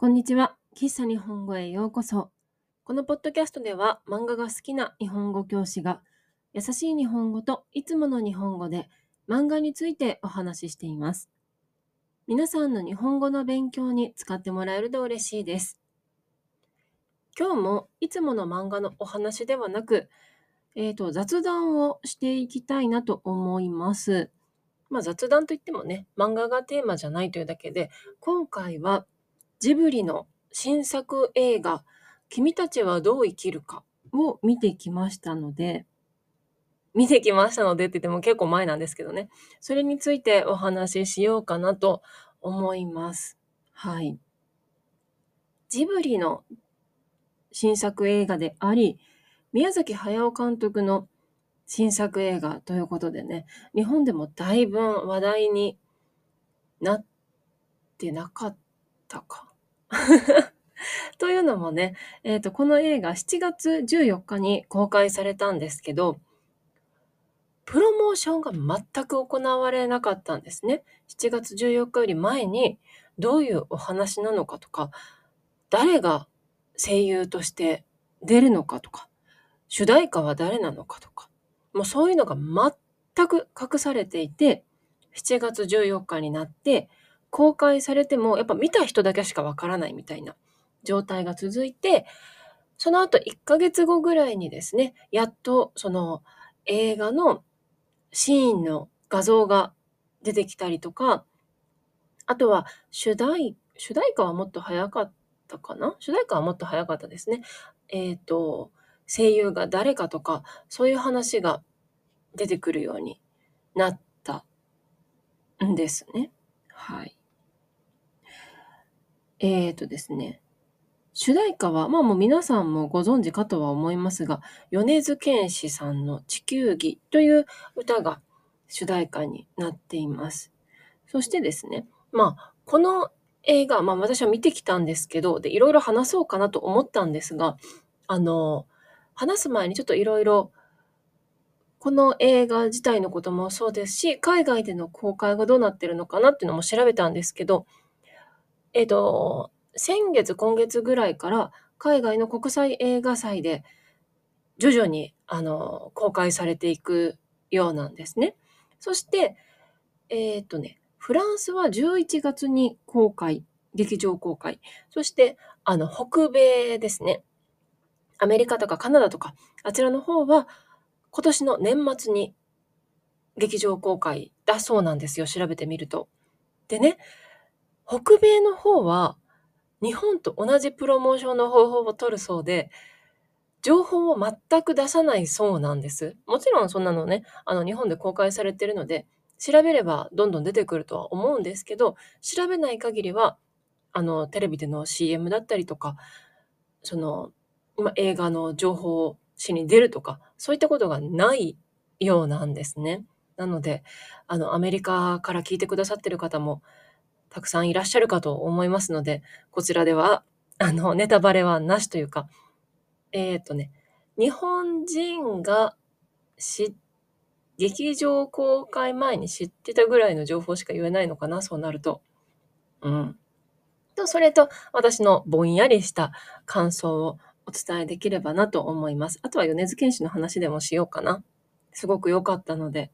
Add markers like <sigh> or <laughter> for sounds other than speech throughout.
こんにちは。喫茶日本語へようこそ。このポッドキャストでは漫画が好きな日本語教師が優しい日本語といつもの日本語で漫画についてお話ししています。皆さんの日本語の勉強に使ってもらえると嬉しいです。今日もいつもの漫画のお話ではなく、えーと、雑談をしていきたいなと思います。まあ、雑談といってもね、漫画がテーマじゃないというだけで、今回はジブリの新作映画、君たちはどう生きるかを見てきましたので、見てきましたのでって言っても結構前なんですけどね。それについてお話ししようかなと思います。はい。ジブリの新作映画であり、宮崎駿監督の新作映画ということでね、日本でもだいぶ話題になってなかったか。<laughs> というのもね、え、ー、と、この映画7月14日に公開されたんですけど、プロモーションが全く行われなかったんですね。7月14日より前にどういうお話なのかとか、誰が声優として出るのかとか、主題歌は誰なのかとか、もうそういうのが全く隠されていて、7月14日になって、公開されても、やっぱ見た人だけしかわからないみたいな状態が続いて、その後1ヶ月後ぐらいにですね、やっとその映画のシーンの画像が出てきたりとか、あとは主題、主題歌はもっと早かったかな？主題歌はもっと早かったですね。えっ、ー、と、声優が誰かとか、そういう話が出てくるようになったんですね。はい。えっ、ー、とですね。主題歌は、まあもう皆さんもご存知かとは思いますが、米津玄師さんの地球儀という歌が主題歌になっています。そしてですね、まあ、この映画、まあ私は見てきたんですけど、で、いろいろ話そうかなと思ったんですが、あの、話す前にちょっといろいろ、この映画自体のこともそうですし、海外での公開がどうなってるのかなっていうのも調べたんですけど、えっと、先月、今月ぐらいから海外の国際映画祭で徐々にあの公開されていくようなんですね。そして、えっとね、フランスは11月に公開、劇場公開。そして、あの、北米ですね。アメリカとかカナダとか、あちらの方は今年の年末に劇場公開だそうなんですよ。調べてみると。でね、北米の方は日本と同じプロモーションの方法を取るそうで、情報を全く出さないそうなんです。もちろんそんなのね、あの日本で公開されてるので、調べればどんどん出てくるとは思うんですけど、調べない限りは、あの、テレビでの CM だったりとか、その、今映画の情報をしに出るとか、そういったことがないようなんですね。なので、あの、アメリカから聞いてくださってる方も、たくさんいらっしゃるかと思いますので、こちらでは、あの、ネタバレはなしというか、えっ、ー、とね、日本人が知、劇場公開前に知ってたぐらいの情報しか言えないのかな、そうなると。うん。と、それと、私のぼんやりした感想をお伝えできればなと思います。あとは米津玄師の話でもしようかな。すごく良かったので、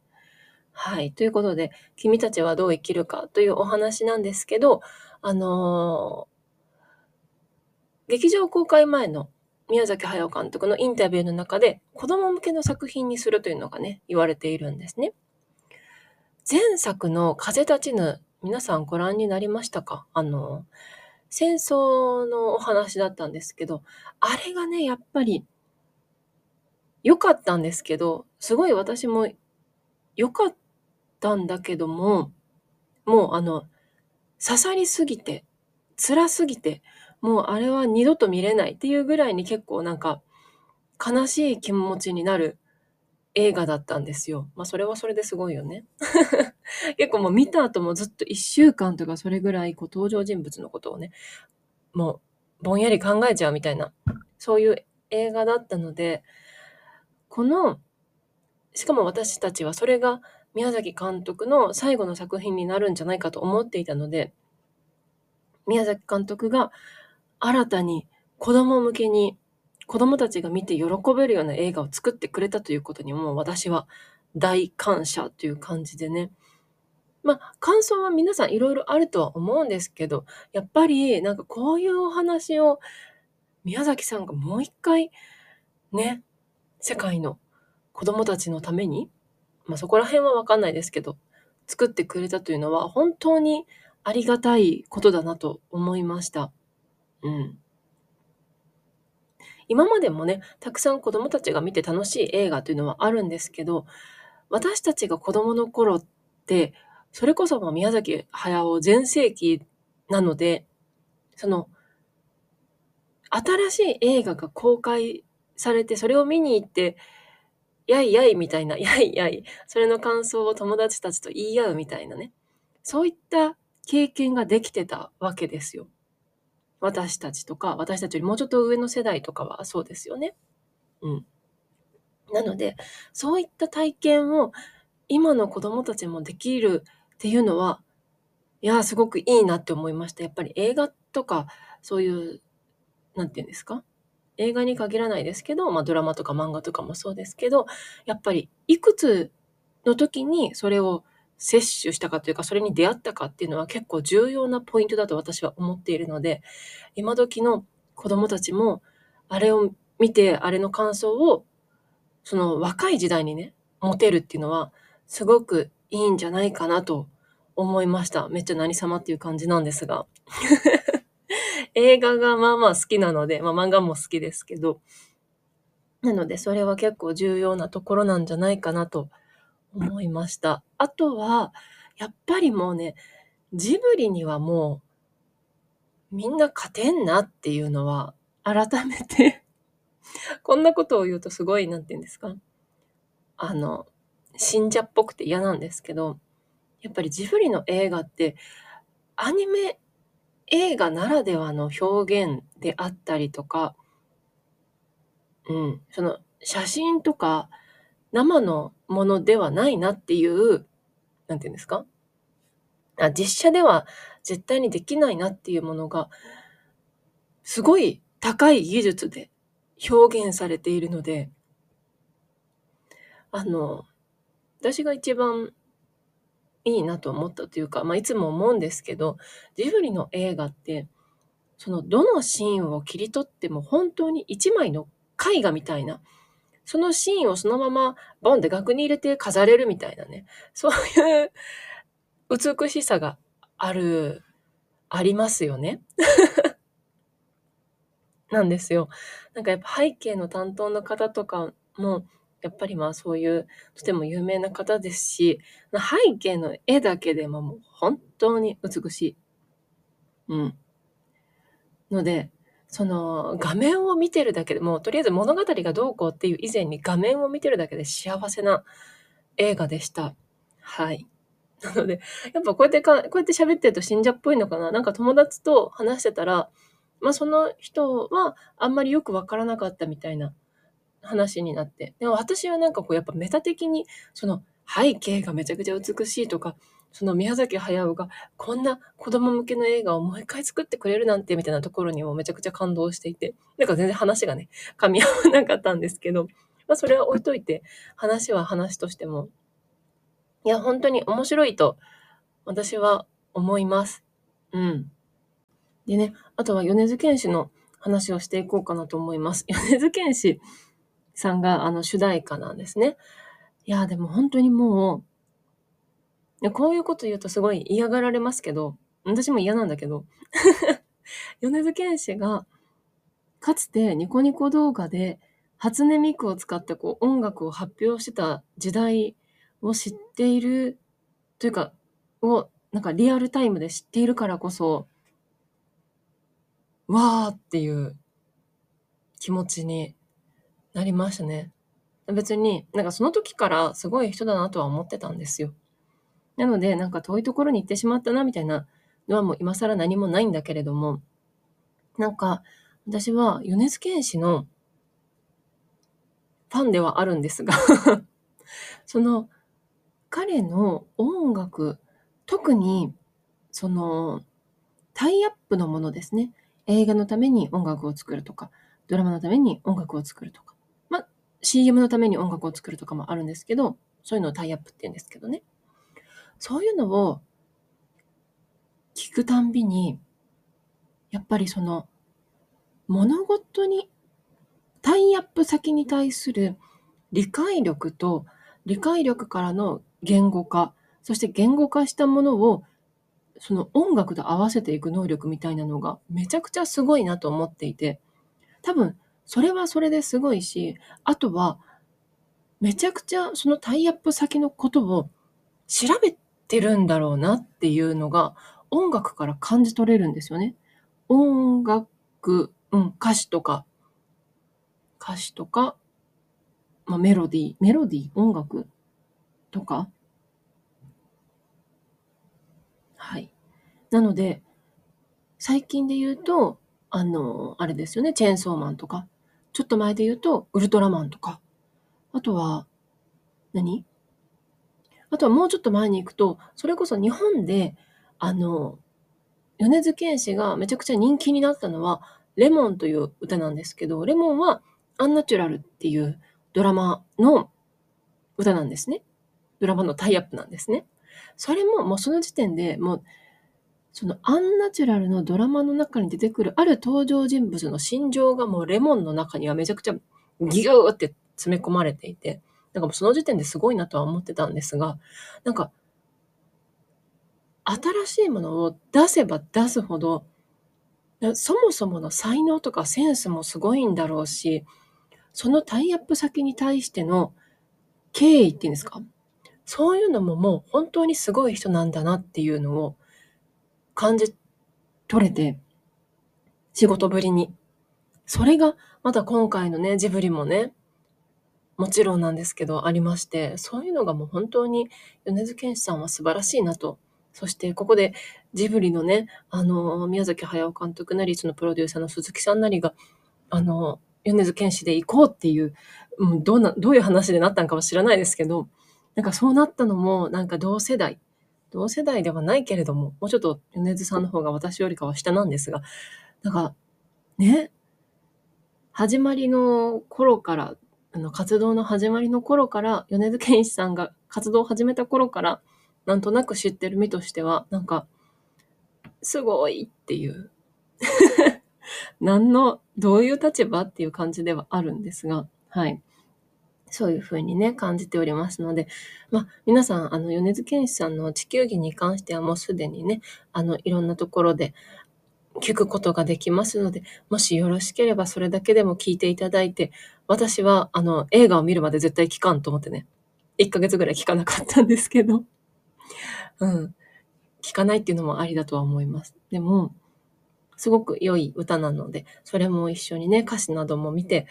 はい。ということで、君たちはどう生きるかというお話なんですけど、あのー、劇場公開前の宮崎駿監督のインタビューの中で、子供向けの作品にするというのがね、言われているんですね。前作の風立ちぬ、皆さんご覧になりましたか？あの、戦争のお話だったんですけど、あれがね、やっぱり良かったんですけど、すごい私も良かったたんだけども、もうあの、刺さりすぎて、辛すぎて、もうあれは二度と見れないっていうぐらいに結構なんか悲しい気持ちになる映画だったんですよ。まあそれはそれですごいよね。<laughs> 結構もう見た後もずっと一週間とかそれぐらいこう登場人物のことをね、もうぼんやり考えちゃうみたいな、そういう映画だったので、この、しかも私たちはそれが宮崎監督の最後の作品になるんじゃないかと思っていたので、宮崎監督が新たに子供向けに子供たちが見て喜べるような映画を作ってくれたということにも私は大感謝という感じでね。まあ、感想は皆さんいろいろあるとは思うんですけど、やっぱりなんかこういうお話を宮崎さんがもう一回ね、世界の子供たちのために、まあそこら辺はわかんないですけど、作ってくれたというのは本当にありがたいことだなと思いました。うん。今までもね、たくさん子供たちが見て楽しい映画というのはあるんですけど、私たちが子供の頃って、それこそ宮崎駿全盛期なので、その、新しい映画が公開されて、それを見に行って、やいやいみたいな、<laughs> やいやい、それの感想を友達たちと言い合うみたいなね。そういった経験ができてたわけですよ。私たちとか、私たちよりもうちょっと上の世代とかはそうですよね。うん。なので、そういった体験を今の子供たちもできるっていうのは、いや、すごくいいなって思いました。やっぱり映画とか、そういう、なんて言うんですか？映画に限らないですけど、まあドラマとか漫画とかもそうですけど、やっぱりいくつの時にそれを摂取したかというか、それに出会ったかっていうのは結構重要なポイントだと私は思っているので、今時の子供たちも、あれを見て、あれの感想を、その若い時代にね、持てるっていうのは、すごくいいんじゃないかなと思いました。めっちゃ何様っていう感じなんですが。映画がまあまあ好きなので、まあ漫画も好きですけど、なのでそれは結構重要なところなんじゃないかなと思いました。あとは、やっぱりもうね、ジブリにはもう、みんな勝てんなっていうのは、改めて <laughs> こんなことを言うとすごい、なんて言うんですか？あの、信者っぽくて嫌なんですけど、やっぱりジブリの映画って、アニメ映画ならではの表現であったりとか、うん、その写真とか生のものではないなっていう、なんていうんですか？あ実写では絶対にできないなっていうものが、すごい高い技術で表現されているので、あの、私が一番いいなと思ったというか、まあ、いつも思うんですけど、ジブリの映画って、そのどのシーンを切り取っても本当に一枚の絵画みたいな、そのシーンをそのままボンで額に入れて飾れるみたいなね、そういう美しさがある、ありますよね。<laughs> なんですよ。なんかやっぱ背景の担当の方とかも、やっぱりまあそういうとても有名な方ですし、背景の絵だけでももう本当に美しい。うん。ので、その画面を見てるだけでもうとりあえず物語がどうこうっていう以前に画面を見てるだけで幸せな映画でした。はい。なので、やっぱこうやってか、こうやって喋ってると信者っぽいのかななんか友達と話してたら、まあその人はあんまりよくわからなかったみたいな話になって。でも私はなんかこうやっぱメタ的にその背景がめちゃくちゃ美しいとか、その宮崎駿がこんな子供向けの映画をもう一回作ってくれるなんてみたいなところにもめちゃくちゃ感動していて、なんか全然話がね、噛み合わなかったんですけど、まあそれは置いといて、話は話としても、いや、本当に面白いと私は思います。うん。でね、あとは米津玄師の話をしていこうかなと思います。米津玄師さんがあの主題歌なんですね。いや、でも本当にもう、こういうこと言うとすごい嫌がられますけど、私も嫌なんだけど、<laughs> 米津玄師がかつてニコニコ動画で初音ミクを使ってこう音楽を発表してた時代を知っているというか、をなんかリアルタイムで知っているからこそ、わーっていう気持ちになりましたね。別に、なんかその時からすごい人だなとは思ってたんですよ。なので、なんか遠いところに行ってしまったなみたいなのはもう今更何もないんだけれども、なんか私は米津玄師のファンではあるんですが <laughs> その彼の音楽、特にそのタイアップのものですね。映画のために音楽を作るとか、ドラマのために音楽を作るとか、CM のために音楽を作るとかもあるんですけど、そういうのをタイアップって言うんですけどね。そういうのを聞くたんびに、やっぱりその物事にタイアップ先に対する理解力と理解力からの言語化、そして言語化したものをその音楽と合わせていく能力みたいなのがめちゃくちゃすごいなと思っていて、多分それはそれですごいし、あとはめちゃくちゃそのタイアップ先のことを調べてるんだろうなっていうのが音楽から感じ取れるんですよね。音楽、うん、歌詞とか、歌詞とか、まあ、メロディー、メロディー、音楽とか。はい。なので、最近で言うと、あの、あれですよね、チェーンソーマンとか、ちょっと前で言うと、ウルトラマンとか、あとは、何？あとはもうちょっと前に行くと、それこそ日本で、あの、米津玄師がめちゃくちゃ人気になったのは、レモンという歌なんですけど、レモンはアンナチュラルっていうドラマの歌なんですね。ドラマのタイアップなんですね。それももうその時点でもう、そのアンナチュラルのドラマの中に出てくるある登場人物の心情がもうレモンの中にはめちゃくちゃギューって詰め込まれていて、なんかもうその時点ですごいなとは思ってたんですが、なんか新しいものを出せば出すほど、そもそもの才能とかセンスもすごいんだろうし、そのタイアップ先に対しての敬意っていうんですか？そういうのももう本当にすごい人なんだなっていうのを感じ取れて、仕事ぶりに。それがまた今回のね、ジブリもね、もちろんなんですけどありまして、そういうのがもう本当に米津玄師さんは素晴らしいなとそしてここでジブリのね、あの、宮崎駿監督なり、そのプロデューサーの鈴木さんなりが、あの、米津玄師で行こうっていう、うん、どうな、どういう話でなったんかは知らないですけど、なんかそうなったのも、なんか同世代、同世代ではないけれども、もうちょっと米津さんの方が私よりかは下なんですが、なんか、ね、始まりの頃から、あの活動の始まりの頃から、米津玄師さんが活動を始めた頃から、なんとなく知ってる身としては、なんか、すごいっていう <laughs> 何の、どういう立場っていう感じではあるんですが、はい。そういうふうにね、感じておりますので、まあ、皆さん、あの、米津玄師さんの地球儀に関してはもうすでにね、あの、いろんなところで聞くことができますので、もしよろしければそれだけでも聞いていただいて、私は、あの、映画を見るまで絶対聞かんと思ってね、1ヶ月ぐらい聞かなかったんですけど、<laughs> うん。聞かないっていうのもありだとは思います。でも、すごく良い歌なので、それも一緒にね、歌詞なども見て、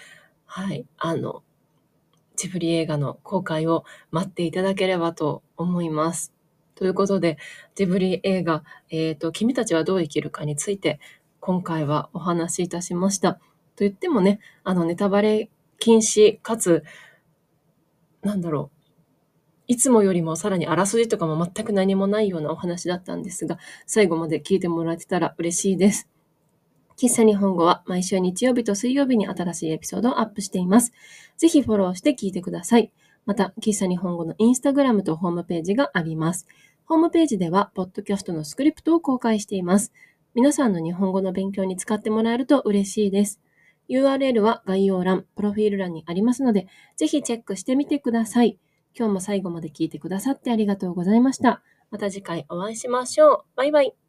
はい、あの、ジブリ映画の公開を待っていただければと思います。ということで、ジブリ映画、えっ、ー、と、君たちはどう生きるかについて、今回はお話しいたしました。と言ってもね、あの、ネタバレ禁止、かつ、なんだろう、いつもよりもさらにあらすじとかも全く何もないようなお話だったんですが、最後まで聞いてもらえてたら嬉しいです。喫茶日本語は毎週日曜日と水曜日に新しいエピソードをアップしています。ぜひフォローして聞いてください。また、喫茶日本語のインスタグラムとホームページがあります。ホームページでは、ポッドキャストのスクリプトを公開しています。皆さんの日本語の勉強に使ってもらえると嬉しいです。URL は概要欄、プロフィール欄にありますので、ぜひチェックしてみてください。今日も最後まで聞いてくださってありがとうございました。また次回お会いしましょう。バイバイ。